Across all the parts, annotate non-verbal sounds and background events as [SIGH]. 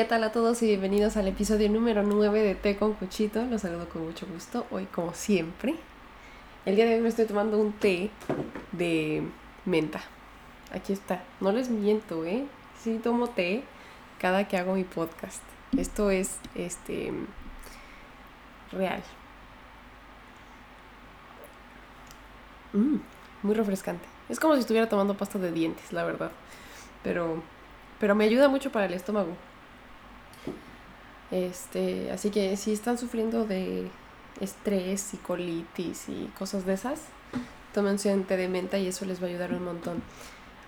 ¿Qué tal a todos y bienvenidos al episodio número 9 de Té con Cuchito? Los saludo con mucho gusto, hoy como siempre. El día de hoy me estoy tomando un té de menta. Aquí está, no les miento, ¿eh? Sí tomo té cada que hago mi podcast. Esto es, este, real. Mm, muy refrescante. Es como si estuviera tomando pasta de dientes, la verdad. Pero, pero me ayuda mucho para el estómago. Este, así que si están sufriendo de estrés y colitis y cosas de esas, tómense un té de menta y eso les va a ayudar un montón.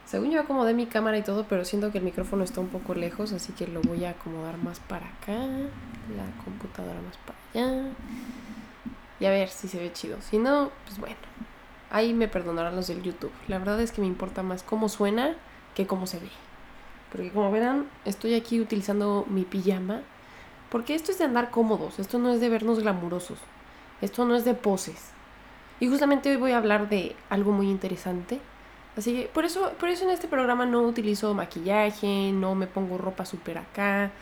Según yo acomodé mi cámara y todo, pero siento que el micrófono está un poco lejos, así que lo voy a acomodar más para acá, la computadora más para allá. Y a ver si se ve chido. Si no, pues bueno, ahí me perdonarán los del YouTube. La verdad es que me importa más cómo suena que cómo se ve. Porque como verán, estoy aquí utilizando mi pijama porque esto es de andar cómodos, esto no es de vernos glamurosos, esto no es de poses. Y justamente hoy voy a hablar de algo muy interesante. Así que por eso, por eso en este programa no utilizo maquillaje, no me pongo ropa súper acá,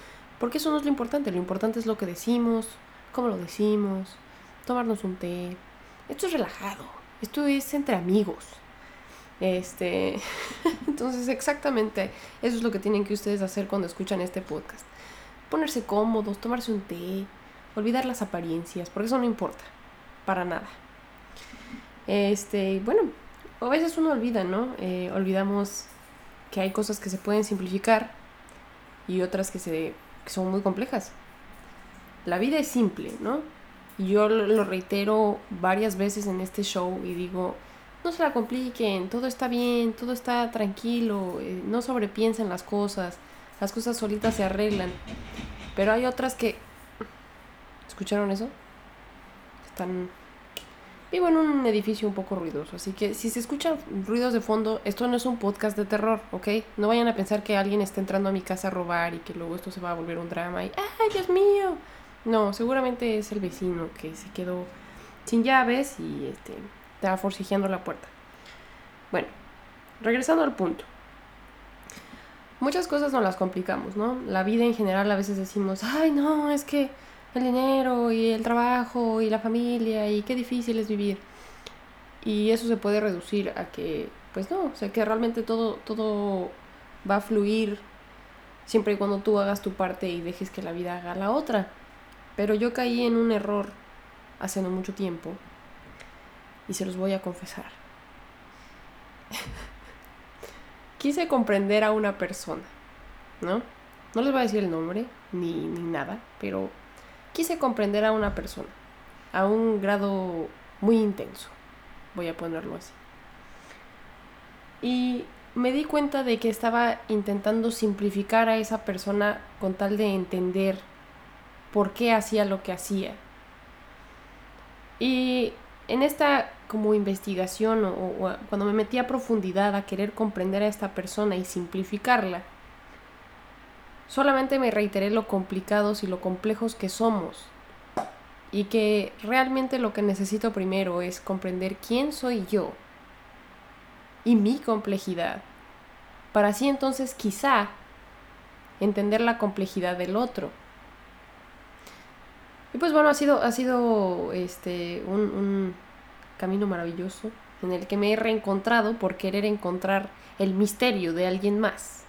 porque eso no es lo importante, lo importante es lo que decimos, cómo lo decimos, tomarnos un té. Esto es relajado, esto es entre amigos. Este, [LAUGHS] entonces exactamente eso es lo que tienen que ustedes hacer cuando escuchan este podcast ponerse cómodos, tomarse un té, olvidar las apariencias, porque eso no importa, para nada. Este, bueno, a veces uno olvida, ¿no? Eh, olvidamos que hay cosas que se pueden simplificar y otras que, se, que son muy complejas. La vida es simple, ¿no? Yo lo reitero varias veces en este show y digo, no se la compliquen, todo está bien, todo está tranquilo, eh, no sobrepiensen las cosas, las cosas solitas se arreglan. Pero hay otras que... ¿Escucharon eso? Están... Vivo en un edificio un poco ruidoso, así que si se escuchan ruidos de fondo, esto no es un podcast de terror, ¿ok? No vayan a pensar que alguien está entrando a mi casa a robar y que luego esto se va a volver un drama y ¡ay, Dios mío! No, seguramente es el vecino que se quedó sin llaves y este, estaba forcejeando la puerta. Bueno, regresando al punto muchas cosas no las complicamos, ¿no? La vida en general a veces decimos, ay, no, es que el dinero y el trabajo y la familia y qué difícil es vivir. Y eso se puede reducir a que, pues no, o sea, que realmente todo, todo va a fluir siempre y cuando tú hagas tu parte y dejes que la vida haga la otra. Pero yo caí en un error hace no mucho tiempo y se los voy a confesar. [LAUGHS] quise comprender a una persona, ¿no? No les voy a decir el nombre ni, ni nada, pero quise comprender a una persona a un grado muy intenso, voy a ponerlo así. Y me di cuenta de que estaba intentando simplificar a esa persona con tal de entender por qué hacía lo que hacía. Y en esta como investigación o, cuando me metí a profundidad a querer comprender a esta persona y simplificarla, solamente me reiteré lo complicados y lo complejos que somos y que realmente lo que necesito primero es comprender quién soy yo y mi complejidad, para así entonces quizá entender la complejidad del otro. Y pues bueno, ha sido, ha sido este, un camino maravilloso en el que me he reencontrado por querer encontrar el misterio de alguien más.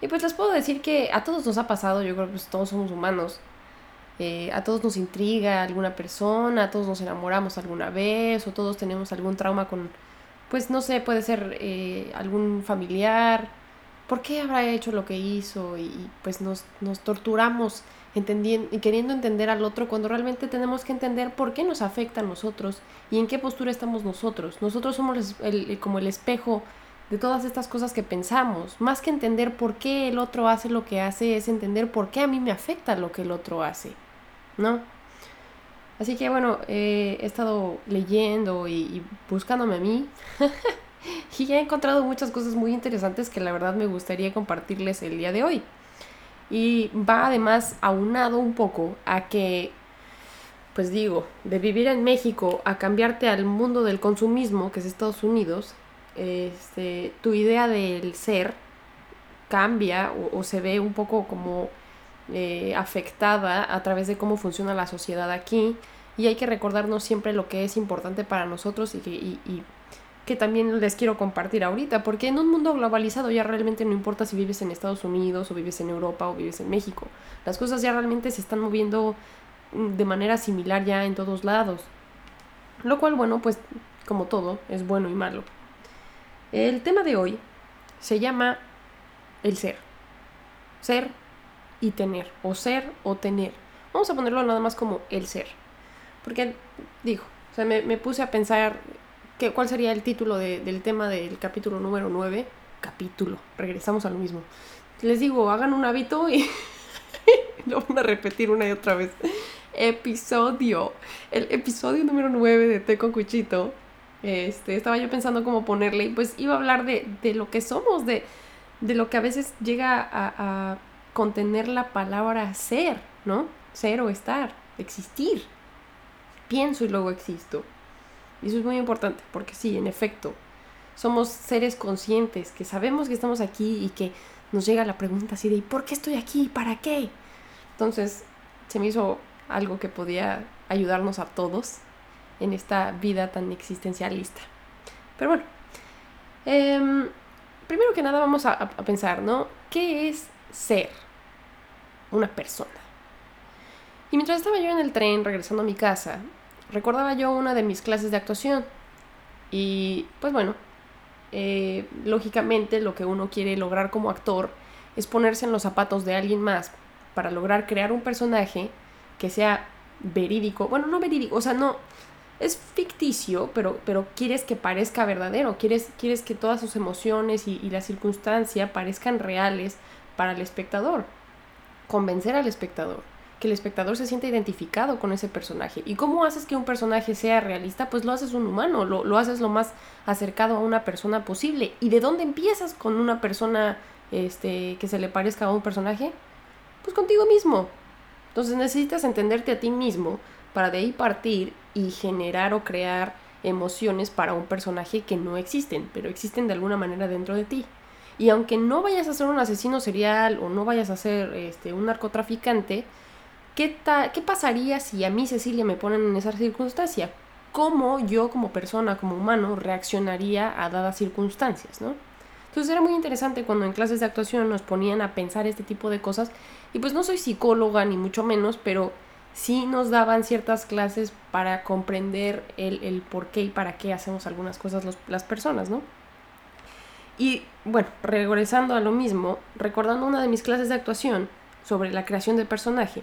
Y pues les puedo decir que a todos nos ha pasado, yo creo que pues todos somos humanos. Eh, a todos nos intriga alguna persona, a todos nos enamoramos alguna vez, o todos tenemos algún trauma con, pues no sé, puede ser eh, algún familiar. ¿Por qué habrá hecho lo que hizo? Y, pues nos, nos torturamos entendiendo y queriendo entender al otro cuando realmente tenemos que entender por qué nos afecta a nosotros y en qué postura estamos nosotros. Nosotros somos el, como el espejo de todas estas cosas que pensamos. Más que entender por qué el otro hace lo que hace, es entender por qué a mí me afecta lo que el otro hace, ¿no? Así que bueno, he estado leyendo y, y buscándome a mí. [LAUGHS] [LAUGHS] y he encontrado muchas cosas muy interesantes que la verdad me gustaría compartirles el día de hoy. Y va además aunado un poco a que, pues digo, de vivir en México a cambiarte al mundo del consumismo, que es Estados Unidos, este, tu idea del ser cambia o, se ve un poco como eh, afectada a través de cómo funciona la sociedad aquí y hay que recordarnos siempre lo que es importante para nosotros y que, y, que también les quiero compartir ahorita, porque en un mundo globalizado ya realmente no importa si vives en Estados Unidos o vives en Europa o vives en México, las cosas ya realmente se están moviendo mm, de manera similar ya en todos lados, lo cual bueno pues como todo es bueno y malo. El tema de hoy se llama el ser, ser y tener, o ser o tener. Vamos a ponerlo nada más como el ser. Porque, digo, o sea, me, puse a pensar que, cuál sería el título del tema del capítulo número 9. Capítulo, regresamos a lo mismo. Les digo, hagan un hábito y [LAUGHS] lo van a repetir una y otra vez. Episodio. El episodio número 9 de Té con Cuchito. Este, estaba yo pensando cómo ponerle y pues iba a hablar de, lo que somos, de, de, lo que a veces llega a, a contener la palabra ser, ¿no? Ser o estar, existir pienso y luego existo. Y eso es muy importante, porque sí, en efecto, somos seres conscientes, que sabemos que estamos aquí y que nos llega la pregunta así de ¿por qué estoy aquí? ¿Para qué? Entonces, se me hizo algo que podía ayudarnos a todos en esta vida tan existencialista. Pero bueno, em, primero que nada vamos a, a pensar, ¿no? ¿Qué es ser una persona? Y mientras estaba yo en el tren regresando a mi casa, recordaba yo una de mis clases de actuación. Y pues bueno, eh, lógicamente lo que uno quiere lograr como actor es ponerse en los zapatos de alguien más para lograr crear un personaje que sea verídico. Bueno, no verídico, o sea, no. Es ficticio, pero, pero quieres que parezca verdadero. Quieres, quieres que todas sus emociones y, y la circunstancia parezcan reales para el espectador. Convencer al espectador que el espectador se sienta identificado con ese personaje. ¿Y cómo haces que un personaje sea realista? Pues lo haces un humano, lo, lo haces lo más acercado a una persona posible. ¿Y de dónde empiezas con una persona este, que se le parezca a un personaje? Pues contigo mismo. Entonces necesitas entenderte a ti mismo para de ahí partir y generar o crear emociones para un personaje que no existen, pero existen de alguna manera dentro de ti. Y aunque no vayas a ser un asesino serial o no vayas a ser este, un narcotraficante, ¿Qué, ¿Qué pasaría si a mí, Cecilia, me ponen en esa circunstancia? ¿Cómo yo como persona, como humano, reaccionaría a dadas circunstancias, no? Entonces era muy interesante cuando en clases de actuación nos ponían a pensar este tipo de cosas. Y pues no soy psicóloga ni mucho menos, pero sí nos daban ciertas clases para comprender el, por qué y para qué hacemos algunas cosas las personas, ¿no? Y bueno, regresando a lo mismo, recordando una de mis clases de actuación sobre la creación del personaje,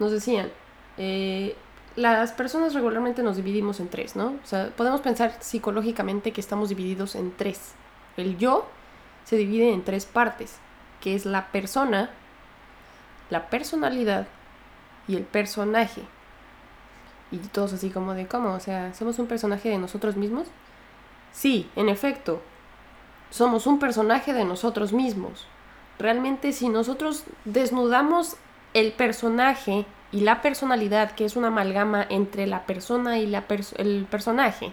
nos decían, eh, las personas regularmente nos dividimos en tres, ¿no? O sea, podemos pensar psicológicamente que estamos divididos en tres. El yo se divide en tres partes, que es la persona, la personalidad y el personaje. Y todos así como de, ¿cómo? O sea, ¿somos un personaje de nosotros mismos? Sí, en efecto, somos un personaje de nosotros mismos. Realmente si nosotros desnudamos el personaje y la personalidad, que es una amalgama entre la persona y la el personaje,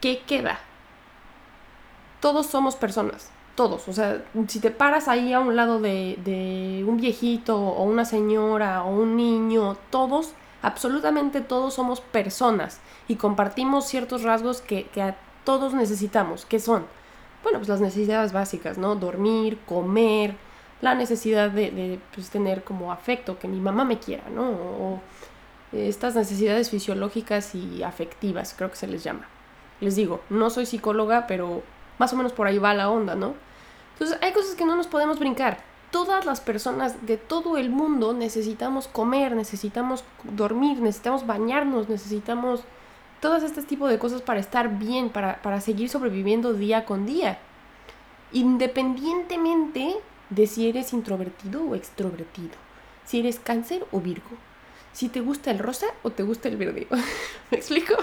¿qué queda? Todos somos personas, todos. O sea, si te paras ahí a un lado de, un viejito o una señora o un niño, todos, absolutamente todos somos personas y compartimos ciertos rasgos que, que a todos necesitamos, que son, bueno, pues las necesidades básicas, ¿no? Dormir, comer, la necesidad de, pues, tener como afecto, que mi mamá me quiera, ¿no? O estas necesidades fisiológicas y afectivas, creo que se les llama. Les digo, no soy psicóloga, pero más o menos por ahí va la onda, ¿no? Entonces hay cosas que no nos podemos brincar. Todas las personas de todo el mundo necesitamos comer, necesitamos dormir, necesitamos bañarnos, necesitamos todos este tipo de cosas para estar bien, para, para seguir sobreviviendo día con día. Independientemente de si eres introvertido o extrovertido, si eres cáncer o virgo, si te gusta el rosa o te gusta el verde. [LAUGHS] ¿Me explico?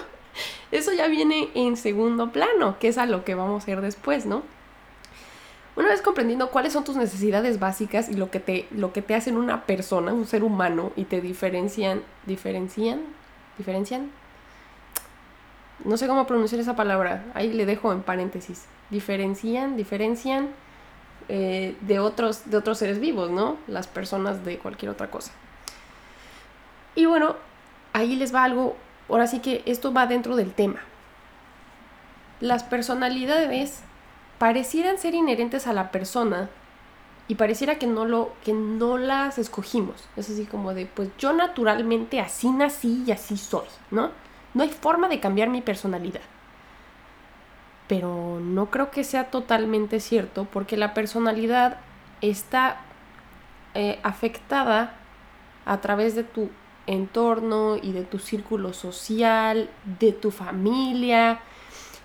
Eso ya viene en segundo plano, que es a lo que vamos a ir después, ¿no? Una vez comprendiendo cuáles son tus necesidades básicas y lo que te, lo que te hacen una persona, un ser humano, y te diferencian, diferencian, diferencian, no sé cómo pronunciar esa palabra, ahí le dejo en paréntesis, diferencian, diferencian eh, de, otros, de otros seres vivos, ¿no? Las personas de cualquier otra cosa. Y bueno, ahí les va algo, ahora sí que esto va dentro del tema. Las personalidades parecieran ser inherentes a la persona y pareciera que no lo que no las escogimos. Es así como de, pues yo naturalmente así nací y así soy, ¿no? No hay forma de cambiar mi personalidad. Pero no creo que sea totalmente cierto porque la personalidad está eh, afectada a través de tu entorno y de tu círculo social, de tu familia.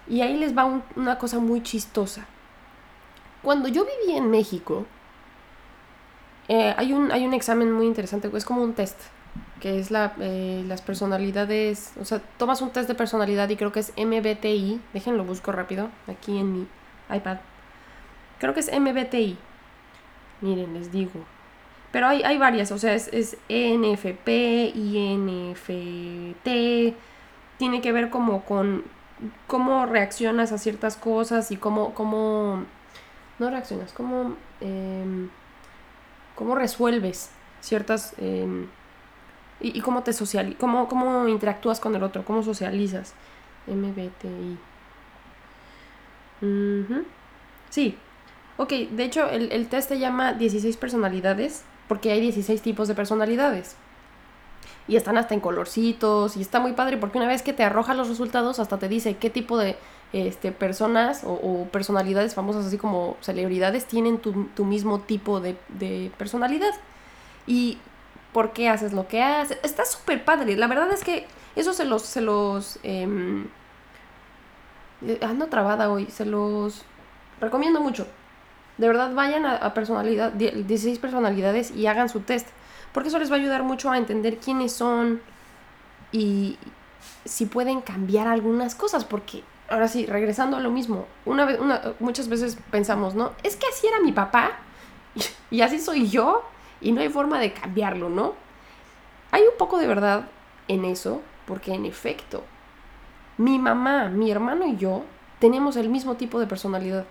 Y ahí les va una cosa muy chistosa. Cuando yo vivía en México, eh, hay, un, hay un examen muy interesante, es como un test, que es la, eh, las personalidades, o sea, tomas un test de personalidad y creo que es MBTI, déjenlo busco rápido, aquí en mi iPad. Creo que es MBTI. Miren, les digo. Pero hay, hay varias, o sea, es, es ENFP, INFT, tiene que ver como con cómo reaccionas a ciertas cosas y cómo, cómo no reaccionas, cómo, em, cómo resuelves ciertas... Em, y, cómo te social, cómo, cómo interactúas con el otro, cómo socializas. MBTI. Sí. Ok, de hecho el, el test se llama 16 personalidades porque hay 16 tipos de personalidades. Y están hasta en colorcitos y está muy padre porque una vez que te arroja los resultados hasta te dice qué tipo de este, personas o, personalidades famosas así como celebridades tienen tu, mismo tipo de, personalidad. Y por qué haces lo que haces. Está súper padre. La verdad es que eso se los... Se los em, eh, ando trabada hoy. Se los recomiendo mucho. De verdad, vayan a, personalidad, 16 personalidades y hagan su test. Porque eso les va a ayudar mucho a entender quiénes son y si pueden cambiar algunas cosas. Porque, ahora sí, regresando a lo mismo, una vez, muchas veces pensamos, ¿no? Es que así era mi papá [LAUGHS] y así soy yo y no hay forma de cambiarlo, ¿no? Hay un poco de verdad en eso, porque en efecto, mi mamá, mi hermano y yo tenemos el mismo tipo de personalidad.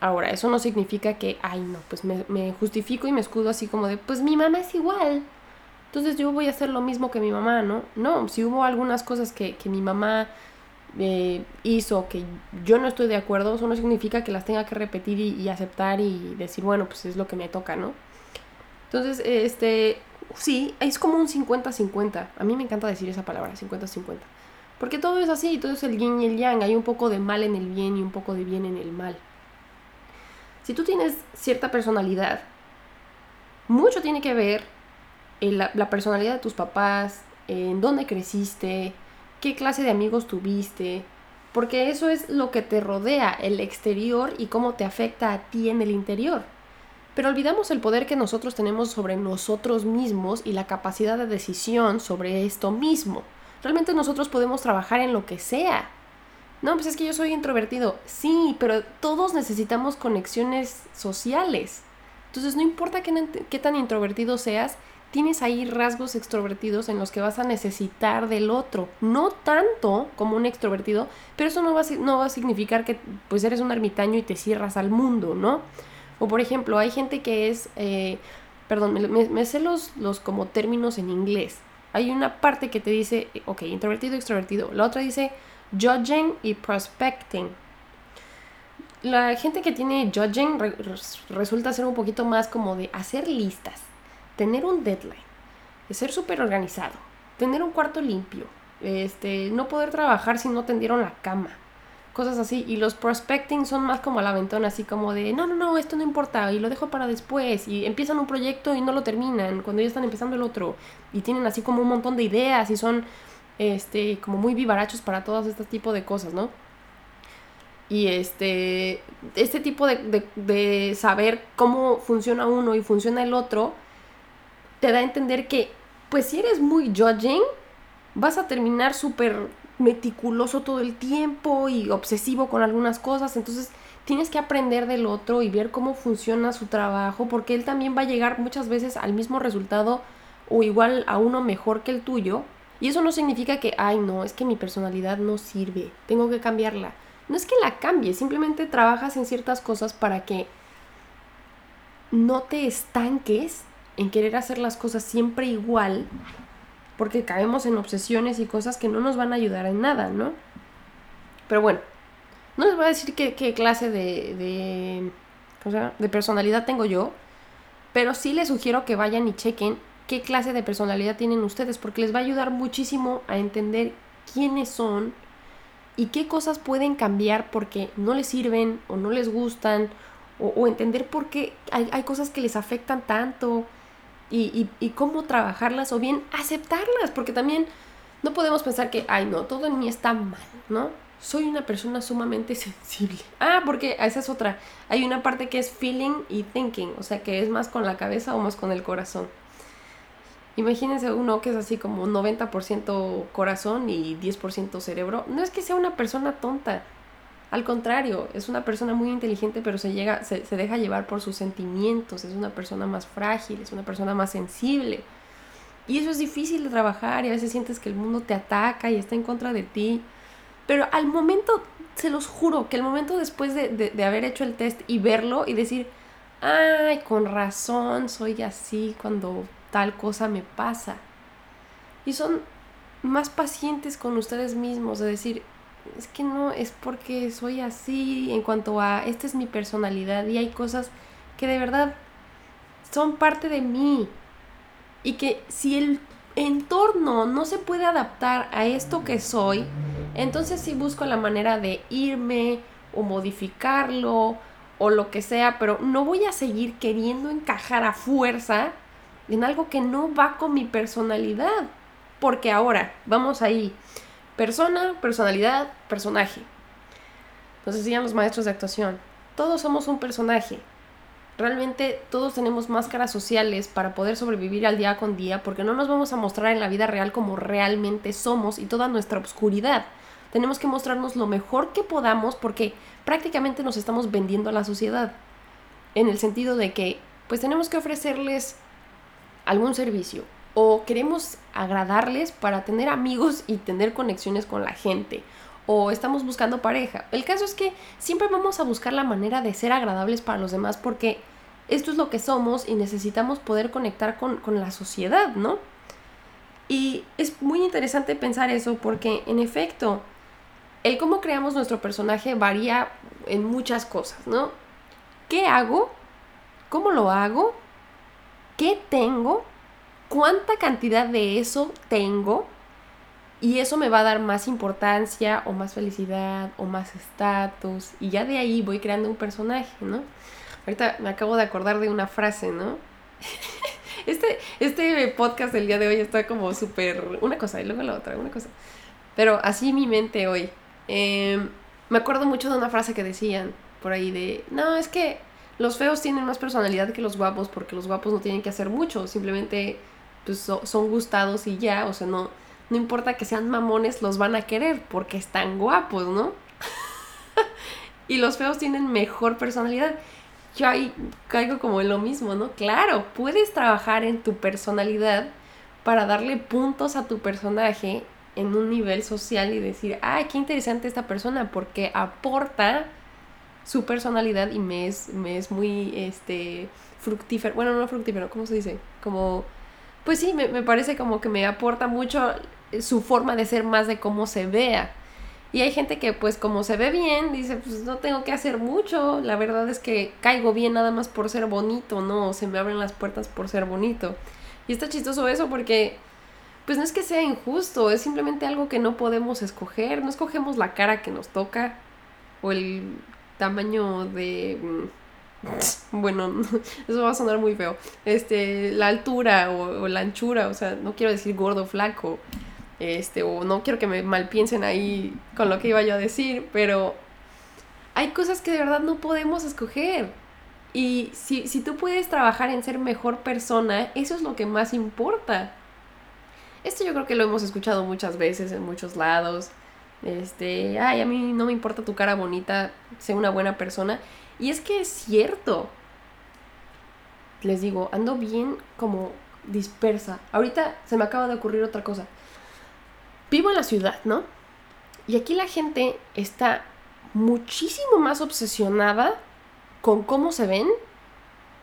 Ahora, eso no significa que, ay, no, pues me, justifico y me escudo así como de, pues mi mamá es igual. Entonces yo voy a hacer lo mismo que mi mamá, ¿no? No, si hubo algunas cosas que, mi mamá eh, hizo que yo no estoy de acuerdo, eso no significa que las tenga que repetir y, aceptar y decir, bueno, pues es lo que me toca, ¿no? Entonces, este, sí, es como un 50-50. A mí me encanta decir esa palabra, 50-50. Porque todo es así, todo es el yin y el yang. Hay un poco de mal en el bien y un poco de bien en el mal. Si tú tienes cierta personalidad, mucho tiene que ver en la, personalidad de tus papás, en dónde creciste, qué clase de amigos tuviste, porque eso es lo que te rodea, el exterior y cómo te afecta a ti en el interior. Pero olvidamos el poder que nosotros tenemos sobre nosotros mismos y la capacidad de decisión sobre esto mismo. Realmente nosotros podemos trabajar en lo que sea. No, pues es que yo soy introvertido. Sí, pero todos necesitamos conexiones sociales. Entonces, no importa qué, tan introvertido seas, tienes ahí rasgos extrovertidos en los que vas a necesitar del otro. No tanto como un extrovertido, pero eso no va a, significar que pues eres un ermitaño y te cierras al mundo, ¿no? O por ejemplo, hay gente que es, eh, perdón, me, me, sé los, los como términos en inglés. Hay una parte que te dice, ok, introvertido, extrovertido. La otra dice judging y prospecting. La gente que tiene judging resulta ser un poquito más como de hacer listas, tener un deadline, ser súper organizado, tener un cuarto limpio, este, no poder trabajar si no tendieron la cama, cosas así. Y los prospecting son más como la aventón, así como de, no, no, no, esto no importa y lo dejo para después. Y empiezan un proyecto y no lo terminan cuando ya están empezando el otro. Y tienen así como un montón de ideas y son este, como muy vivarachos para todos este tipo de cosas, ¿no? Y este, este tipo de, de, saber cómo funciona uno y funciona el otro, te da a entender que, pues si eres muy judging, vas a terminar súper meticuloso todo el tiempo y obsesivo con algunas cosas, entonces tienes que aprender del otro y ver cómo funciona su trabajo, porque él también va a llegar muchas veces al mismo resultado o igual a uno mejor que el tuyo, y eso no significa que, ay, no, es que mi personalidad no sirve, tengo que cambiarla. no es que la cambies, simplemente trabajas en ciertas cosas para que no te estanques en querer hacer las cosas siempre igual, porque caemos en obsesiones y cosas que no nos van a ayudar en nada, ¿no? Pero bueno, no les voy a decir qué, clase de, de, de personalidad tengo yo, pero sí les sugiero que vayan y chequen qué clase de personalidad tienen ustedes, porque les va a ayudar muchísimo a entender quiénes son y qué cosas pueden cambiar porque no les sirven o no les gustan, o, entender por qué hay, hay, cosas que les afectan tanto y, cómo trabajarlas, o bien aceptarlas, porque también no podemos pensar que, ay, no, todo en mí está mal, ¿no? Soy una persona sumamente [LAUGHS] sensible. Ah, porque esa es otra. Hay una parte que es feeling y thinking, o sea, que es más con la cabeza o más con el corazón. Imagínense uno que es así como 90% corazón y 10% cerebro. No es que sea una persona tonta. Al contrario, es una persona muy inteligente, pero se, llega, se, deja llevar por sus sentimientos. Es una persona más frágil, es una persona más sensible. Y eso es difícil de trabajar y a veces sientes que el mundo te ataca y está en contra de ti. Pero al momento, se los juro, que el momento después de, de haber hecho el test y verlo y decir, ay, con razón, soy así cuando tal cosa me pasa. Y son más pacientes con ustedes mismos, de decir, es que no, es porque soy así en cuanto a, esta es mi personalidad y hay cosas que de verdad son parte de mí. Y que si el entorno no se puede adaptar a esto que soy, entonces sí busco la manera de irme o modificarlo o lo que sea, pero no voy a seguir queriendo encajar a fuerza en algo que no va con mi personalidad. Porque ahora, vamos ahí. Persona, personalidad, personaje. Nos decían los maestros de actuación. Todos somos un personaje. Realmente todos tenemos máscaras sociales para poder sobrevivir al día con día porque no nos vamos a mostrar en la vida real como realmente somos y toda nuestra oscuridad. Tenemos que mostrarnos lo mejor que podamos porque prácticamente nos estamos vendiendo a la sociedad. En el sentido de que pues tenemos que ofrecerles algún servicio o queremos agradarles para tener amigos y tener conexiones con la gente o estamos buscando pareja. El caso es que siempre vamos a buscar la manera de ser agradables para los demás porque esto es lo que somos y necesitamos poder conectar con, con la sociedad, ¿no? Y es muy interesante pensar eso porque en efecto, el cómo creamos nuestro personaje varía en muchas cosas, ¿no? ¿Qué hago? ¿Cómo lo hago? qué tengo, cuánta cantidad de eso tengo y eso me va a dar más importancia o más felicidad o más estatus y ya de ahí voy creando un personaje, ¿no? Ahorita me acabo de acordar de una frase, ¿no? [LAUGHS] Este, este podcast del día de hoy está como súper... Una cosa y luego la otra, una cosa. Pero así mi mente hoy. Em, me acuerdo mucho de una frase que decían por ahí de, no, es que los feos tienen más personalidad que los guapos porque los guapos no tienen que hacer mucho, simplemente pues, son gustados y ya, o sea, no, no importa que sean mamones, los van a querer porque están guapos, ¿no? [LAUGHS] y los feos tienen mejor personalidad. Yo ahí caigo como en lo mismo, ¿no? Claro, puedes trabajar en tu personalidad para darle puntos a tu personaje en un nivel social y decir, ay, qué interesante esta persona porque aporta su personalidad y me es, me es muy este, fructífero. Bueno, no fructífero, ¿cómo se dice? Como, pues sí, me, me parece como que me aporta mucho su forma de ser más de cómo se vea. Y hay gente que pues como se ve bien, dice, pues no tengo que hacer mucho, la verdad es que caigo bien nada más por ser bonito, ¿no? Se me abren las puertas por ser bonito. Y está chistoso eso porque pues no es que sea injusto, es simplemente algo que no podemos escoger, no escogemos la cara que nos toca o el tamaño de... [LAUGHS] Bueno, [LAUGHS] eso va a sonar muy feo. Este, la altura o, la anchura, o sea, no quiero decir gordo, flaco, este, o no quiero que me malpiensen ahí con lo que iba yo a decir, pero hay cosas que de verdad no podemos escoger. Y si, si tú puedes trabajar en ser mejor persona, eso es lo que más importa. Esto yo creo que lo hemos escuchado muchas veces en muchos lados. Este, ay, a mí no me importa tu cara bonita, sé una buena persona. Y es que es cierto. Les digo, ando bien como dispersa. Ahorita se me acaba de ocurrir otra cosa. Vivo en la ciudad, ¿no? Y aquí la gente está muchísimo más obsesionada con cómo se ven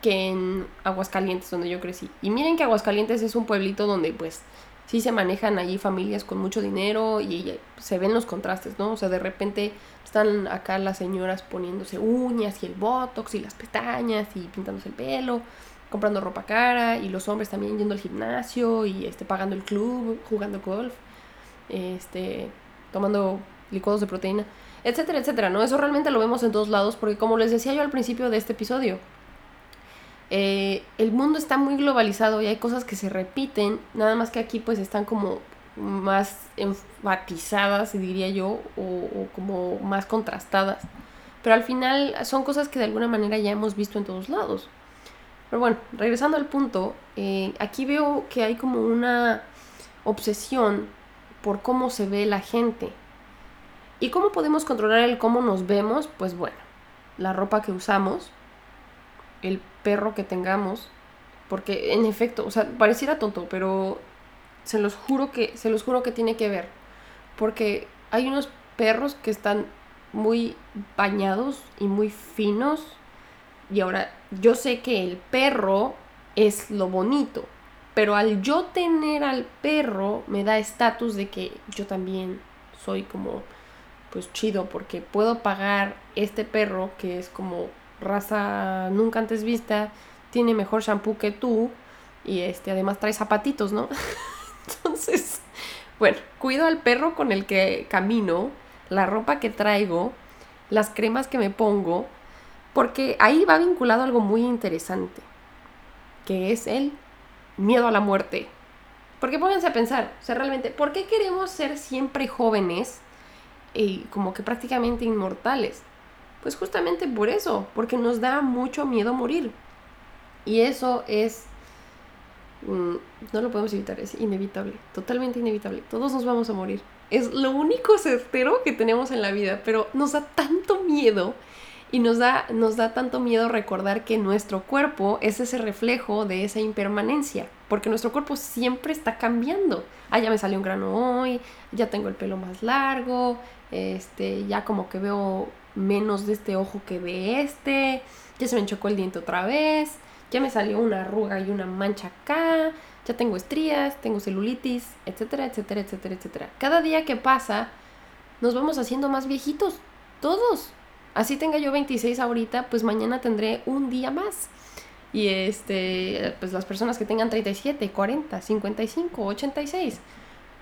que en Aguascalientes, donde yo crecí. Y miren que Aguascalientes es un pueblito donde pues sí se manejan allí familias con mucho dinero y se ven los contrastes, ¿no? O sea, de repente están acá las señoras poniéndose uñas y el botox y las pestañas y pintándose el pelo, comprando ropa cara y los hombres también yendo al gimnasio y este pagando el club, jugando golf, este tomando licuados de proteína, etcétera, etcétera, ¿no? Eso realmente lo vemos en todos lados porque como les decía yo al principio de este episodio, eh, el mundo está muy globalizado y hay cosas que se repiten, nada más que aquí pues están como más enfatizadas, diría yo, o, como más contrastadas. Pero al final son cosas que de alguna manera ya hemos visto en todos lados. Pero bueno, regresando al punto, eh, aquí veo que hay como una obsesión por cómo se ve la gente. ¿Y cómo podemos controlar el cómo nos vemos? Pues bueno, la ropa que usamos, el perro que tengamos, porque en efecto, o sea, pareciera tonto, pero se los juro que se los juro que tiene que ver, porque hay unos perros que están muy bañados y muy finos y ahora yo sé que el perro es lo bonito, pero al yo tener al perro me da estatus de que yo también soy como pues chido porque puedo pagar este perro que es como raza nunca antes vista, tiene mejor shampoo que tú y este además trae zapatitos, ¿no? [LAUGHS] Entonces, bueno, cuido al perro con el que camino, la ropa que traigo, las cremas que me pongo, porque ahí va vinculado algo muy interesante, que es el miedo a la muerte. Porque pónganse a pensar, o sea, realmente, ¿por qué queremos ser siempre jóvenes y como que prácticamente inmortales? Pues justamente por eso, porque nos da mucho miedo morir. Y eso es... Mm, no lo podemos evitar, es inevitable, totalmente inevitable. Todos nos vamos a morir. Es lo único certero que tenemos en la vida, pero nos da tanto miedo y nos da, nos da tanto miedo recordar que nuestro cuerpo es ese reflejo de esa impermanencia, porque nuestro cuerpo siempre está cambiando. Ah, ya me salió un grano hoy, ya tengo el pelo más largo, este, ya como que veo menos de este ojo que de este, ya se me enchocó el diente otra vez, ya me salió una arruga y una mancha acá, ya tengo estrías, tengo celulitis, etcétera, etcétera, etcétera, etcétera. Cada día que pasa, nos vamos haciendo más viejitos, todos. Así tenga yo 26 ahorita, pues mañana tendré un día más. Y este, pues las personas que tengan 37, 40, 55, 86,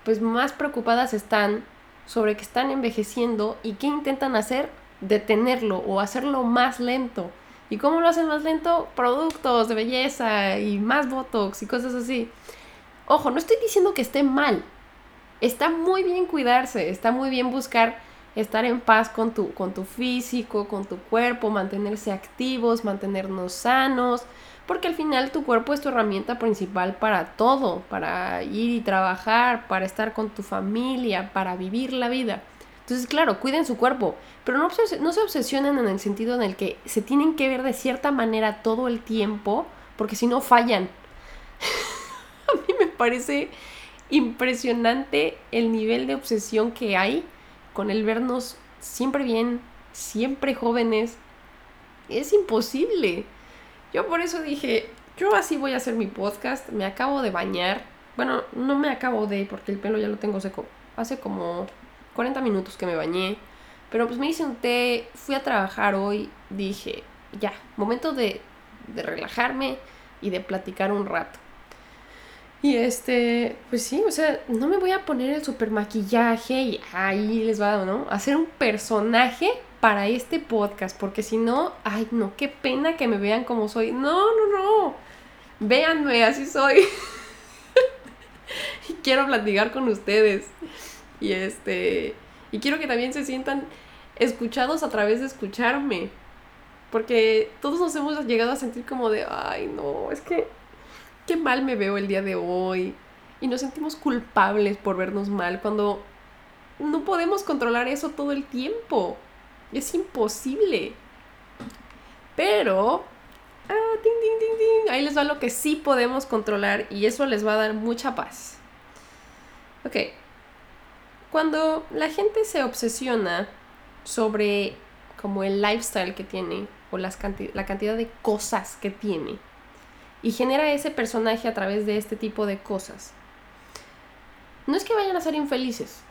pues más preocupadas están sobre que están envejeciendo y qué intentan hacer detenerlo o hacerlo más lento. ¿Y cómo lo hacen más lento? Productos de belleza y más botox y cosas así. Ojo, no estoy diciendo que esté mal. Está muy bien cuidarse, está muy bien buscar estar en paz con tu, con tu físico, con tu cuerpo, mantenerse activos, mantenernos sanos, porque al final tu cuerpo es tu herramienta principal para todo, para ir y trabajar, para estar con tu familia, para vivir la vida. Entonces, claro, cuiden su cuerpo, pero no, no se obsesionen en el sentido en el que se tienen que ver de cierta manera todo el tiempo, porque si no fallan. [LAUGHS] A mí me parece impresionante el nivel de obsesión que hay con el vernos siempre bien, siempre jóvenes. Es imposible. Yo por eso dije, yo así voy a hacer mi podcast, me acabo de bañar. Bueno, no me acabo de, porque el pelo ya lo tengo seco. Hace como 40 minutos que me bañé. Pero pues me hice un té, fui a trabajar hoy, dije, ya, momento de, relajarme y de platicar un rato. Y este, pues sí, o sea, no me voy a poner el super maquillaje y ahí les va, ¿no? Hacer un personaje para este podcast, porque si no, ay, no, qué pena que me vean como soy. No, no, no. Véanme, así soy. [LAUGHS] y quiero platicar con ustedes. Y este, y quiero que también se sientan escuchados a través de escucharme. Porque todos nos hemos llegado a sentir como de, ay, no, es que qué mal me veo el día de hoy. Y nos sentimos culpables por vernos mal cuando no podemos controlar eso todo el tiempo. Es imposible. Pero, ah, ahí les va lo que sí podemos controlar y eso les va a dar mucha paz. Ok, cuando la gente se obsesiona sobre como el lifestyle que tiene o las la cantidad de cosas que tiene. Y genera ese personaje a través de este tipo de cosas. No es que vayan a ser infelices,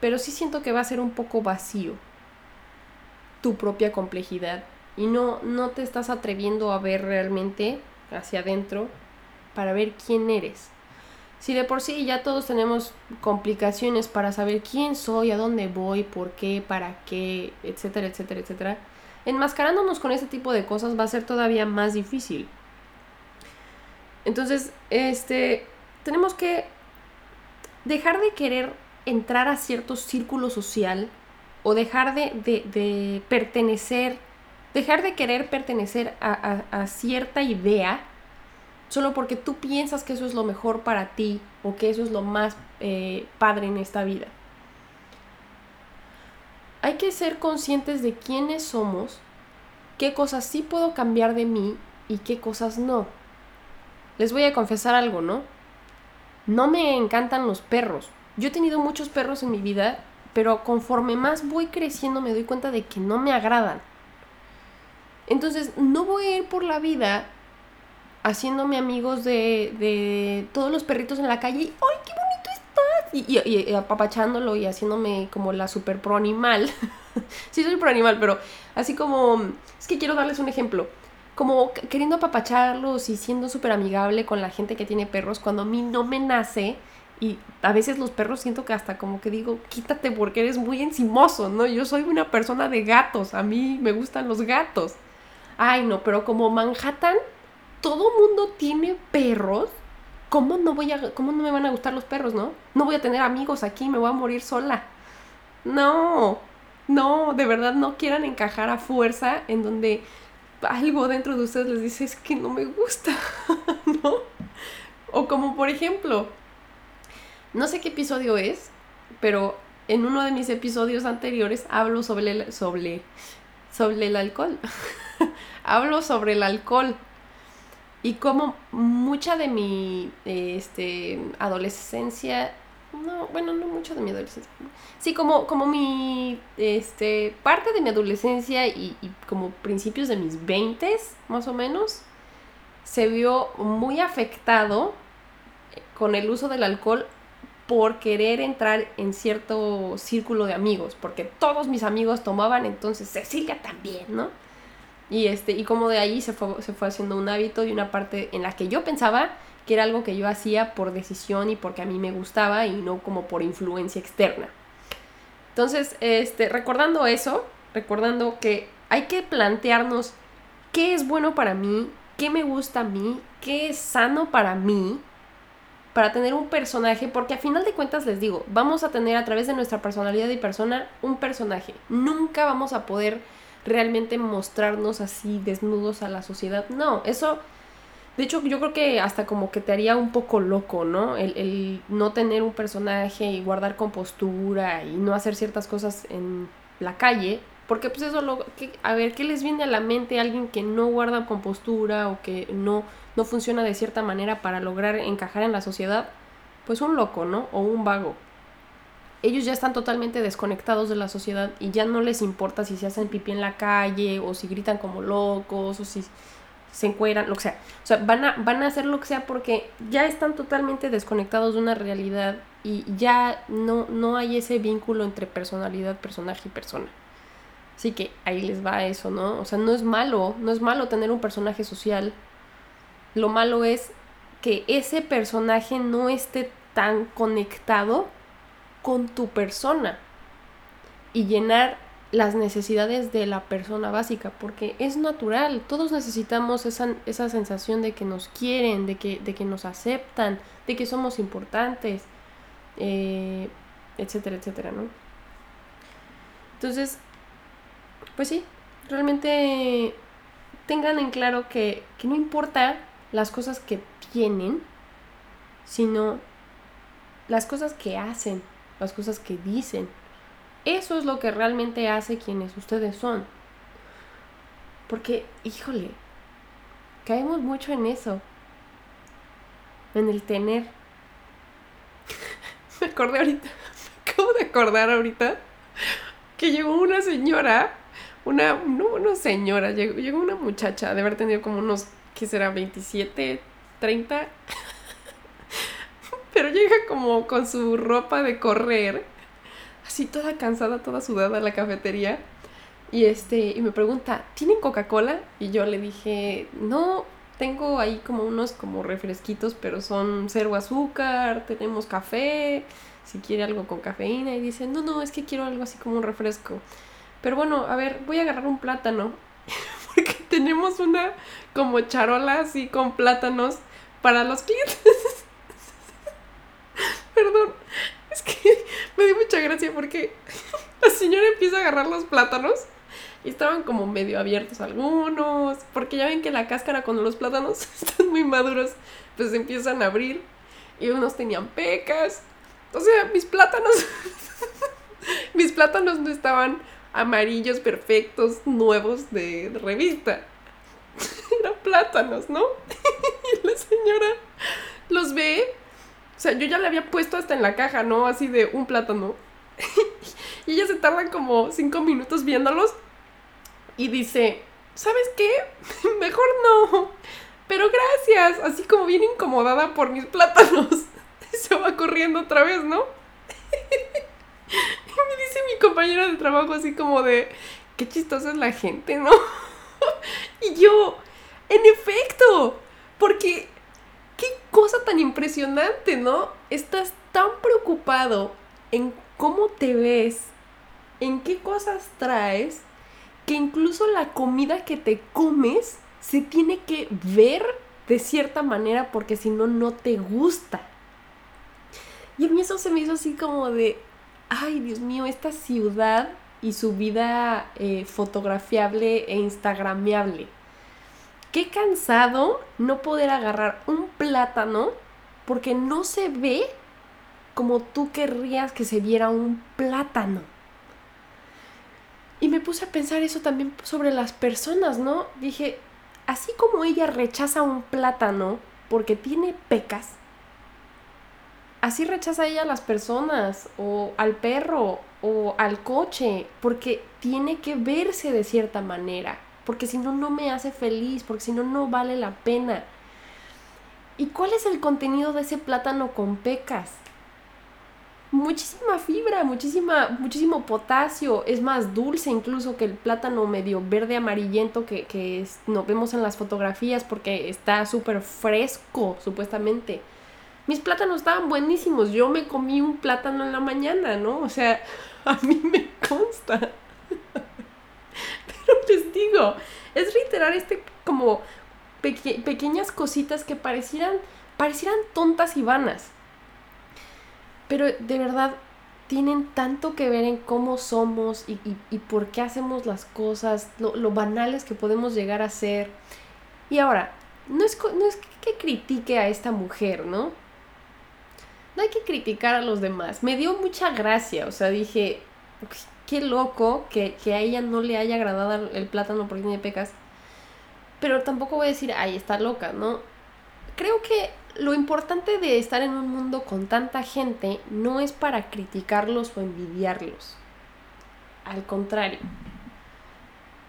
pero sí siento que va a ser un poco vacío tu propia complejidad y no, no te estás atreviendo a ver realmente hacia adentro para ver quién eres. Si de por sí ya todos tenemos complicaciones para saber quién soy, a dónde voy, por qué, para qué, etcétera, etcétera, etcétera, enmascarándonos con ese tipo de cosas va a ser todavía más difícil. Entonces, este, tenemos que dejar de querer entrar a cierto círculo social o dejar de, pertenecer, dejar de querer pertenecer a cierta idea solo porque tú piensas que eso es lo mejor para ti o que eso es lo más eh, padre en esta vida. Hay que ser conscientes de quiénes somos, qué cosas sí puedo cambiar de mí y qué cosas no. Les voy a confesar algo, ¿no? No me encantan los perros. Yo he tenido muchos perros en mi vida, pero conforme más voy creciendo me doy cuenta de que no me agradan. Entonces, no voy a ir por la vida haciéndome amigos de, de todos los perritos en la calle y ¡ay, qué bonito estás! Y, y, apapachándolo y haciéndome como la super pro animal. [LAUGHS] sí, soy pro animal, pero así como... Es que quiero darles un ejemplo. Como queriendo apapacharlos y siendo súper amigable con la gente que tiene perros cuando a mí no me nace. Y a veces los perros siento que hasta como que digo, quítate porque eres muy encimoso, ¿no? Yo soy una persona de gatos, a mí me gustan los gatos. Ay, no, pero como Manhattan, todo mundo tiene perros. ¿Cómo no, voy a, ¿Cómo no me van a gustar los perros, no? No voy a tener amigos aquí, me voy a morir sola. No, no, de verdad no quieran encajar a fuerza en donde algo dentro de ustedes les dice es que no me gusta, [LAUGHS] ¿no? O como por ejemplo, no sé qué episodio es, pero en uno de mis episodios anteriores hablo sobre el, sobre, sobre el alcohol. [LAUGHS] hablo sobre el alcohol y como mucha de mi este, adolescencia, no, bueno, no mucho de mi adolescencia, sí, como, como mi, este, parte de mi adolescencia y, y como principios de mis veintes, más o menos, se vio muy afectado con el uso del alcohol por querer entrar en cierto círculo de amigos, porque todos mis amigos tomaban, entonces Cecilia también, ¿no? Y, este, y como de ahí se fue, se fue haciendo un hábito y una parte en la que yo pensaba que era algo que yo hacía por decisión y porque a mí me gustaba y no como por influencia externa. Entonces, este, recordando eso, recordando que hay que plantearnos qué es bueno para mí, qué me gusta a mí, qué es sano para mí, para tener un personaje, porque a final de cuentas les digo, vamos a tener a través de nuestra personalidad y persona un personaje. Nunca vamos a poder realmente mostrarnos así desnudos a la sociedad. No, eso, de hecho yo creo que hasta como que te haría un poco loco, ¿no? El, no tener un personaje y guardar compostura y no hacer ciertas cosas en la calle. Porque pues eso, lo, que, a ver, ¿qué les viene a la mente a alguien que no guarda compostura o que no, no funciona de cierta manera para lograr encajar en la sociedad? Pues un loco, ¿no? O un vago ellos ya están totalmente desconectados de la sociedad y ya no les importa si se hacen pipí en la calle o si gritan como locos o si se encueran, lo que sea. O sea, van a, van a hacer lo que sea porque ya están totalmente desconectados de una realidad y ya no, no hay ese vínculo entre personalidad, personaje y persona. Así que ahí les va eso, ¿no? O sea, no es malo, no es malo tener un personaje social. Lo malo es que ese personaje no esté tan conectado con tu persona y llenar las necesidades de la persona básica, porque es natural, todos necesitamos esa, esa sensación de que nos quieren, de que, de que nos aceptan, de que somos importantes, eh, etcétera, etcétera, ¿no? Entonces, pues sí, realmente tengan en claro que, que no importa las cosas que tienen, sino las cosas que hacen las cosas que dicen. Eso es lo que realmente hace quienes ustedes son. Porque, híjole, caemos mucho en eso. En el tener. [LAUGHS] me acordé ahorita. Me acabo de acordar ahorita que llegó una señora, una, no una señora, llegó, llegó una muchacha, de haber tenido como unos, ¿qué será? 27, 30. Pero llega como con su ropa de correr, así toda cansada, toda sudada a la cafetería. Y este, y me pregunta, ¿tienen Coca-Cola? Y yo le dije, no, tengo ahí como unos como refresquitos, pero son cero azúcar, tenemos café, si quiere algo con cafeína. Y dice, no, no, es que quiero algo así como un refresco. Pero bueno, a ver, voy a agarrar un plátano. [LAUGHS] Porque tenemos una como charola así con plátanos para los clientes. Perdón, es que [LAUGHS] me dio mucha gracia porque [LAUGHS] la señora empieza a agarrar los plátanos y estaban como medio abiertos algunos, porque ya ven que la cáscara cuando los plátanos [LAUGHS] están muy maduros, pues empiezan a abrir y unos tenían pecas. O sea, mis plátanos, mis plátanos no estaban amarillos, perfectos, nuevos de revista. Eran plátanos, ¿no? y la señora los ve. O sea, yo ya le había puesto hasta en la caja, ¿no? Así de un plátano. [LAUGHS] y ella se tarda como cinco minutos viéndolos y dice, ¿sabes qué? [LAUGHS] Mejor no. Pero gracias. Así como bien incomodada por mis plátanos. [LAUGHS] Se va corriendo otra vez, ¿no? Y me dice mi compañera de trabajo así como de, qué chistosa es la gente, ¿no? Y yo, en efecto, porque qué cosa tan impresionante, ¿no? Estás tan preocupado en cómo te ves, en qué cosas traes, que incluso la comida que te comes se tiene que ver de cierta manera porque si no, no te gusta. Y a mí eso se me hizo así como de, ay Dios mío, esta ciudad y su vida eh, fotografiable e instagrameable. Qué cansado no poder agarrar un plátano porque no se ve como tú querrías que se viera un plátano. Y me puse a pensar eso también sobre las personas, ¿no? Dije, así como ella rechaza un plátano porque tiene pecas, así rechaza ella a las personas o al perro o al coche porque tiene que verse de cierta manera, porque si no, no me hace feliz, porque si no, no vale la pena. ¿Y cuál es el contenido de ese plátano con pecas? muchísima fibra, muchísima, muchísimo potasio, es más dulce incluso que el plátano medio verde amarillento que, que nos vemos en las fotografías porque está súper fresco, supuestamente. Mis plátanos estaban buenísimos, yo me comí un plátano en la mañana, ¿no? O sea, [LAUGHS] a mí me consta. [LAUGHS] Les digo, es reiterar este como pequeñas cositas que parecieran, parecieran tontas y vanas pero de verdad tienen tanto que ver en cómo somos y, por qué hacemos las cosas, lo, banales que podemos llegar a ser. Y ahora, no es, no es que critique a esta mujer, ¿no? No hay que criticar a los demás. Me dio mucha gracia, o sea, dije, qué loco que, que a ella no le haya agradado el plátano porque tiene pecas. Pero tampoco voy a decir, ay, está loca, ¿no? Creo que lo importante de estar en un mundo con tanta gente no es para criticarlos o envidiarlos. Al contrario,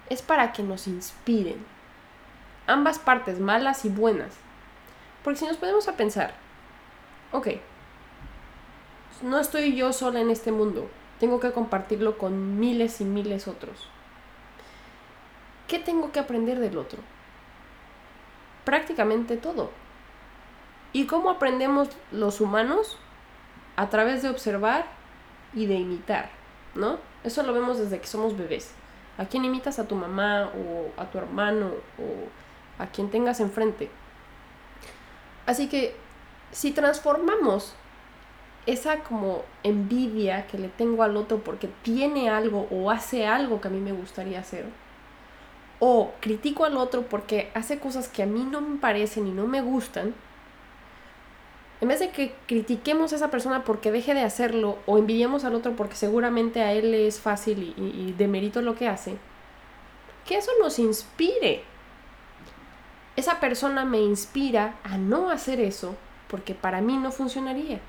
es para que nos inspiren. Ambas partes, malas y buenas. Porque si nos ponemos a pensar, ok, no estoy yo sola en este mundo, tengo que compartirlo con miles y miles otros. ¿Qué tengo que aprender del otro? Prácticamente todo ¿Y cómo aprendemos los humanos? A través de observar y de imitar, ¿no? Eso lo vemos desde que somos bebés. ¿A quién imitas? A tu mamá o a tu hermano o a quien tengas enfrente. Así que si transformamos esa como envidia que le tengo al otro porque tiene algo o hace algo que a mí me gustaría hacer, o critico al otro porque hace cosas que a mí no me parecen y no me gustan, en vez de que critiquemos a esa persona porque deje de hacerlo o envidiemos al otro porque seguramente a él le es fácil y, y demerito lo que hace, que eso nos inspire. Esa persona me inspira a no hacer eso porque para mí no funcionaría.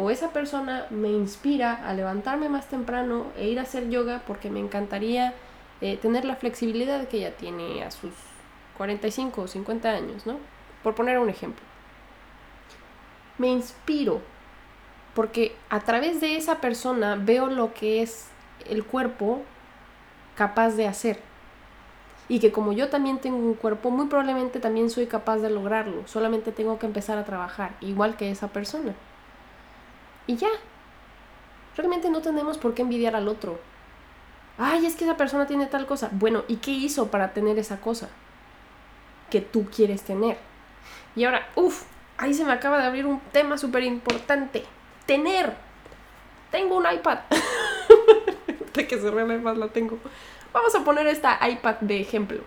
O esa persona me inspira a levantarme más temprano e ir a hacer yoga porque me encantaría eh, tener la flexibilidad que ella tiene a sus 45 o 50 años, ¿no? Por poner un ejemplo. Me inspiro porque a través de esa persona veo lo que es el cuerpo capaz de hacer. Y que como yo también tengo un cuerpo, muy probablemente también soy capaz de lograrlo. Solamente tengo que empezar a trabajar, igual que esa persona. Y ya. Realmente no tenemos por qué envidiar al otro. Ay, es que esa persona tiene tal cosa. Bueno, ¿y qué hizo para tener esa cosa? Que tú quieres tener. Y ahora, uff, ahí se me acaba de abrir un tema súper importante tener. Tengo un iPad. [LAUGHS] de que se el la tengo. Vamos a poner esta iPad de ejemplo.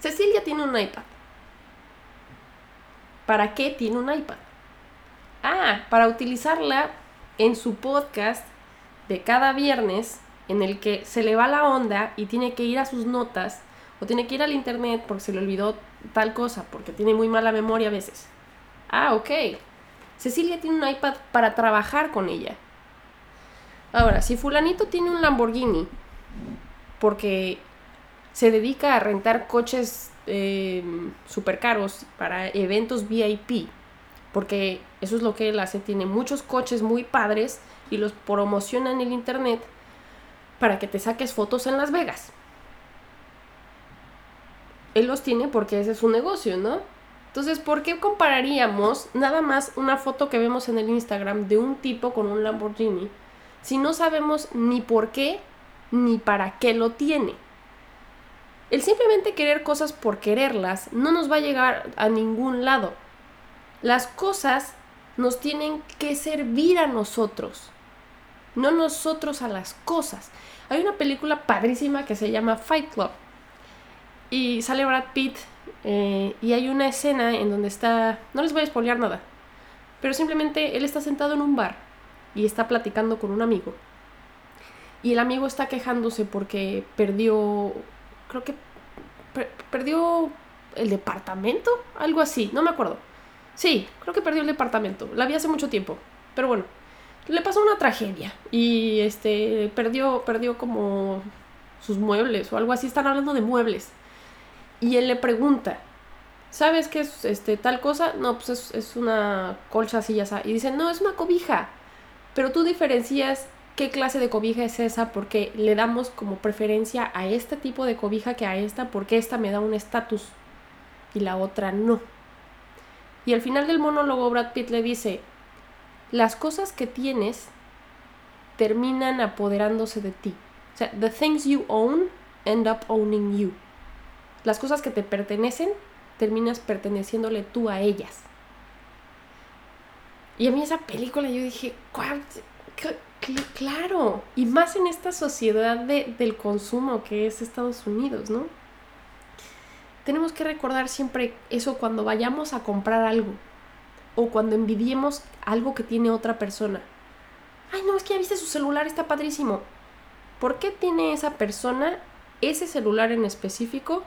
Cecilia tiene un iPad. ¿Para qué tiene un iPad? Ah, para utilizarla en su podcast de cada viernes en el que se le va la onda y tiene que ir a sus notas o tiene que ir al internet porque se le olvidó tal cosa, porque tiene muy mala memoria a veces. Ah, ok. Cecilia tiene un iPad para trabajar con ella. Ahora, si fulanito tiene un Lamborghini porque se dedica a rentar coches eh, super caros para eventos VIP, porque eso es lo que él hace, tiene muchos coches muy padres y los promociona en el internet para que te saques fotos en Las Vegas. Él los tiene porque ese es su negocio, ¿no? Entonces, ¿por qué compararíamos nada más una foto que vemos en el Instagram de un tipo con un Lamborghini si no sabemos ni por qué ni para qué lo tiene? El simplemente querer cosas por quererlas no nos va a llegar a ningún lado. Las cosas nos tienen que servir a nosotros, no nosotros a las cosas. Hay una película padrísima que se llama Fight Club y sale Brad Pitt eh, y hay una escena en donde está, no les voy a espolear nada, pero simplemente él está sentado en un bar y está platicando con un amigo. Y el amigo está quejándose porque perdió, creo que perdió el departamento, algo así, no me acuerdo. Sí, creo que perdió el departamento, la vi hace mucho tiempo, pero bueno, le pasó una tragedia y este perdió perdió como sus muebles o algo así, están hablando de muebles. Y él le pregunta, ¿sabes qué es este, tal cosa? No, pues es, es una colcha así, ya Y dice, no, es una cobija. Pero tú diferencias qué clase de cobija es esa porque le damos como preferencia a este tipo de cobija que a esta porque esta me da un estatus y la otra no. Y al final del monólogo Brad Pitt le dice, las cosas que tienes terminan apoderándose de ti. O sea, the things you own end up owning you las cosas que te pertenecen, terminas perteneciéndole tú a ellas. Y a mí esa película yo dije, claro, y más en esta sociedad del consumo que es Estados Unidos, ¿no? Tenemos que recordar siempre eso cuando vayamos a comprar algo o cuando envidiemos algo que tiene otra persona. Ay, no, es que ya viste su celular, está padrísimo. ¿Por qué tiene esa persona ese celular en específico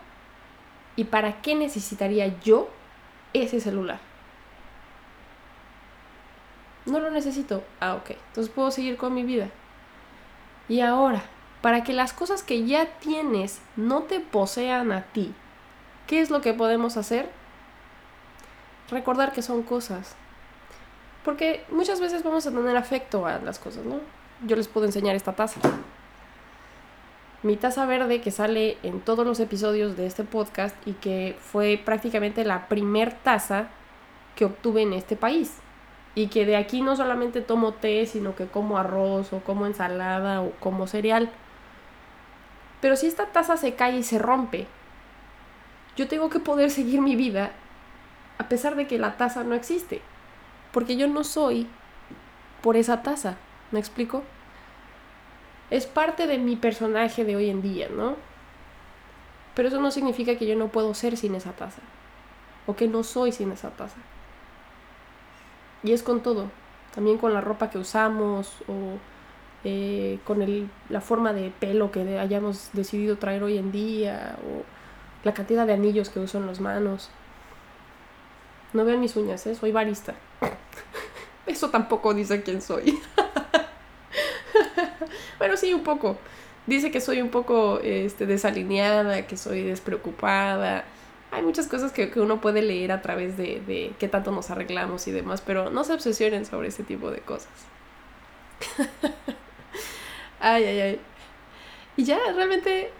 ¿Y para qué necesitaría yo ese celular? No lo necesito. Ah, ok. Entonces puedo seguir con mi vida. Y ahora, para que las cosas que ya tienes no te posean a ti, ¿qué es lo que podemos hacer? Recordar que son cosas. Porque muchas veces vamos a tener afecto a las cosas, ¿no? Yo les puedo enseñar esta taza mi taza verde que sale en todos los episodios de este podcast y que fue prácticamente la primer taza que obtuve en este país. Y que de aquí no solamente tomo té, sino que como arroz o como ensalada o como cereal. Pero si esta taza se cae y se rompe, yo tengo que poder seguir mi vida a pesar de que la taza no existe. Porque yo no soy por esa taza. ¿Me explico? es parte de mi personaje de hoy en día, ¿no? Pero eso no significa que yo no puedo ser sin esa taza. O que no soy sin esa taza. Y es con todo. También con la ropa que usamos o eh, con el, la forma de pelo que hayamos decidido traer hoy en día o la cantidad de anillos que uso en las manos. No vean mis uñas, ¿eh? soy barista. [LAUGHS] Eso tampoco dice quién soy. [LAUGHS] bueno, sí, un poco. Dice que soy un poco este, desalineada, que soy despreocupada. Hay muchas cosas que, uno puede leer a través de, de qué tanto nos arreglamos y demás, pero no se obsesionen sobre ese tipo de cosas. [LAUGHS] ay, ay, ay. Y ya, realmente,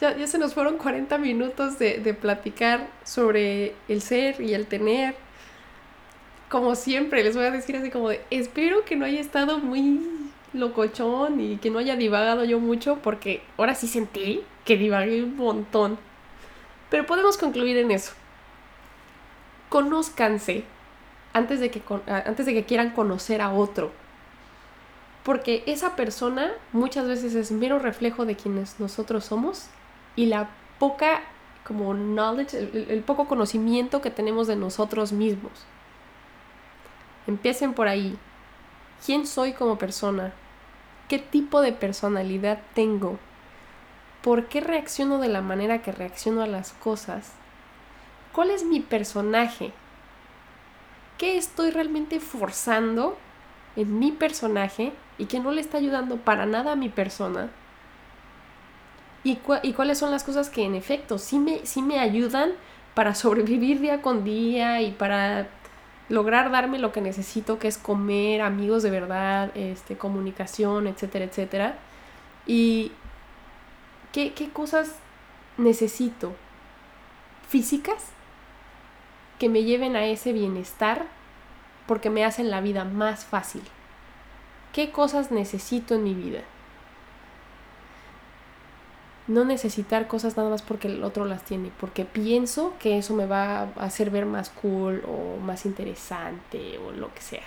ya, ya se nos fueron 40 minutos de, de platicar sobre el ser y el tener como siempre, les voy a decir así como de, espero que no haya estado muy locochón y que no haya divagado yo mucho, porque ahora sí sentí que divagué un montón. Pero podemos concluir en eso. Conózcanse antes de que, antes de que quieran conocer a otro. Porque esa persona muchas veces es mero reflejo de quienes nosotros somos y la poca como knowledge, el poco conocimiento que tenemos de nosotros mismos. Empiecen por ahí. ¿Quién soy como persona? ¿Qué tipo de personalidad tengo? ¿Por qué reacciono de la manera que reacciono a las cosas? ¿Cuál es mi personaje? ¿Qué estoy realmente forzando en mi personaje y que no le está ayudando para nada a mi persona? ¿Y, cuáles son las cosas que en efecto sí me, sí me ayudan para sobrevivir día con día y para lograr darme lo que necesito, que es comer, amigos de verdad, este, comunicación, etcétera, etcétera. Y qué, qué cosas necesito físicas que me lleven a ese bienestar porque me hacen la vida más fácil. ¿Qué cosas necesito en mi vida? No necesitar cosas nada más porque el otro las tiene, porque pienso que eso me va a hacer ver más cool o más interesante o lo que sea.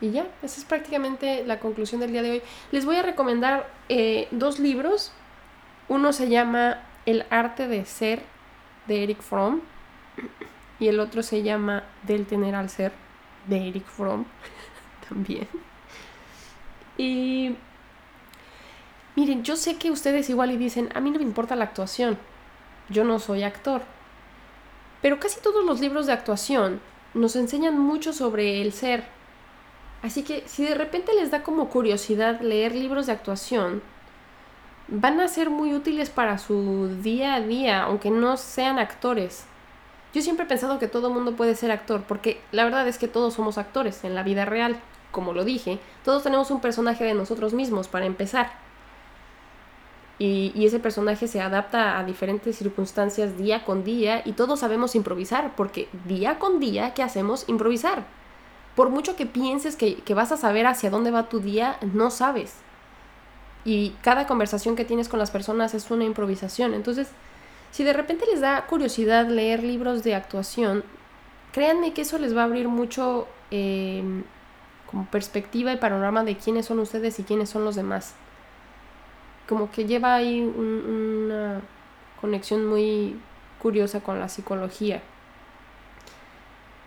Y ya, esa es prácticamente la conclusión del día de hoy. Les voy a recomendar eh, dos libros. Uno se llama El arte de ser de Eric Fromm y el otro se llama Del tener al ser de Eric Fromm [LAUGHS] también. Y Miren, yo sé que ustedes igual y dicen, a mí no me importa la actuación, yo no soy actor. Pero casi todos los libros de actuación nos enseñan mucho sobre el ser. Así que si de repente les da como curiosidad leer libros de actuación, van a ser muy útiles para su día a día, aunque no sean actores. Yo siempre he pensado que todo mundo puede ser actor, porque la verdad es que todos somos actores en la vida real. Como lo dije, todos tenemos un personaje de nosotros mismos para empezar. Y, ese personaje se adapta a diferentes circunstancias día con día y todos sabemos improvisar, porque día con día, ¿qué hacemos? Improvisar. Por mucho que pienses que, que vas a saber hacia dónde va tu día, no sabes. Y cada conversación que tienes con las personas es una improvisación. Entonces, si de repente les da curiosidad leer libros de actuación, créanme que eso les va a abrir mucho eh, como perspectiva y panorama de quiénes son ustedes y quiénes son los demás como que lleva ahí una conexión muy curiosa con la psicología.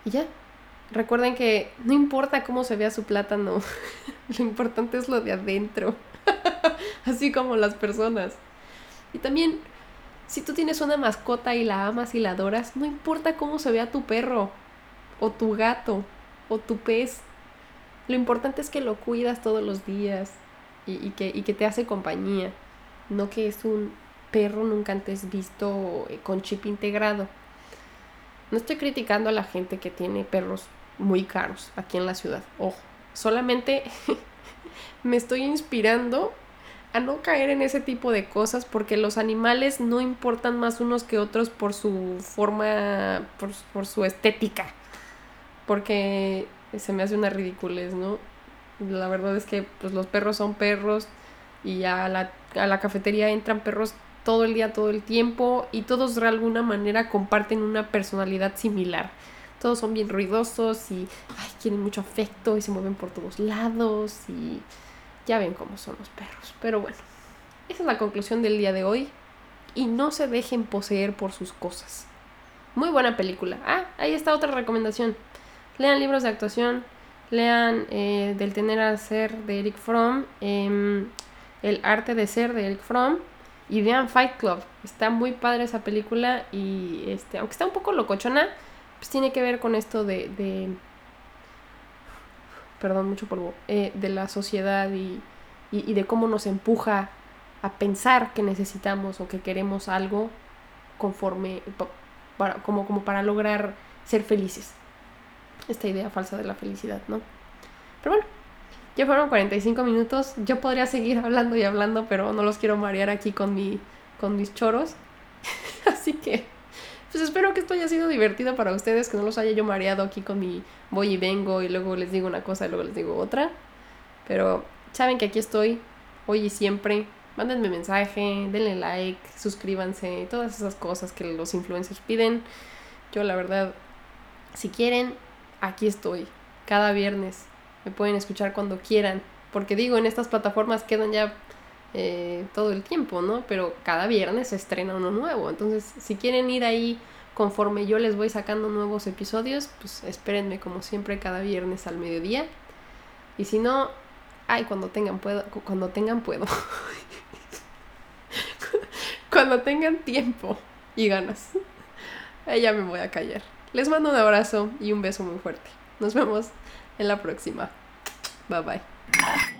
Y ya, recuerden que no importa cómo se vea su plátano, [LAUGHS] lo importante es lo de adentro, [LAUGHS] así como las personas. Y también, si tú tienes una mascota y la amas y la adoras, no importa cómo se vea tu perro, o tu gato, o tu pez, lo importante es que lo cuidas todos los días, y, que, y que te hace compañía, no que es un perro nunca antes visto eh, con chip integrado. No estoy criticando a la gente que tiene perros muy caros aquí en la ciudad, ojo, solamente [LAUGHS] me estoy inspirando a no caer en ese tipo de cosas porque los animales no importan más unos que otros por su forma, por, por su estética, porque se me hace una ridiculez, ¿no? La verdad es que pues, los perros son perros y a la, a la cafetería entran perros todo el día, todo el tiempo y todos de alguna manera comparten una personalidad similar. Todos son bien ruidosos y ay, quieren mucho afecto y se mueven por todos lados y ya ven cómo son los perros. Pero bueno, esa es la conclusión del día de hoy y no se dejen poseer por sus cosas. Muy buena película. Ah, ahí está otra recomendación. Lean libros de actuación, lean eh, Del tener al ser de Eric Fromm, em, El arte de ser de Eric Fromm y vean Fight Club. Está muy padre esa película y este, aunque está un poco locochona, pues tiene que ver con esto de, de perdón, mucho polvo, eh, de la sociedad y, y, de cómo nos empuja a pensar que necesitamos o que queremos algo conforme, para, como, como para lograr ser felices. Esta idea falsa de la felicidad, ¿no? Pero bueno, ya fueron 45 minutos. Yo podría seguir hablando y hablando, pero no los quiero marear aquí con, mi, con mis choros. [LAUGHS] Así que pues espero que esto haya sido divertido para ustedes, que no los haya yo mareado aquí con mi voy y vengo y luego les digo una cosa y luego les digo otra. Pero saben que aquí estoy, hoy y siempre. Mándenme mensaje, denle like, suscríbanse, todas esas cosas que los influencers piden. Yo la verdad, si quieren, aquí estoy. Cada viernes. Me pueden escuchar cuando quieran. Porque digo, en estas plataformas quedan ya eh, todo el tiempo, ¿no? Pero cada viernes se estrena uno nuevo. Entonces, si quieren ir ahí conforme yo les voy sacando nuevos episodios, pues espérenme como siempre cada viernes al mediodía. Y si no, ay, cuando tengan puedo, cuando tengan puedo. [LAUGHS] cuando tengan tiempo y ganas. Ya me voy a callar. Les mando un abrazo y un beso muy fuerte. Nos vemos en la próxima. Bye bye.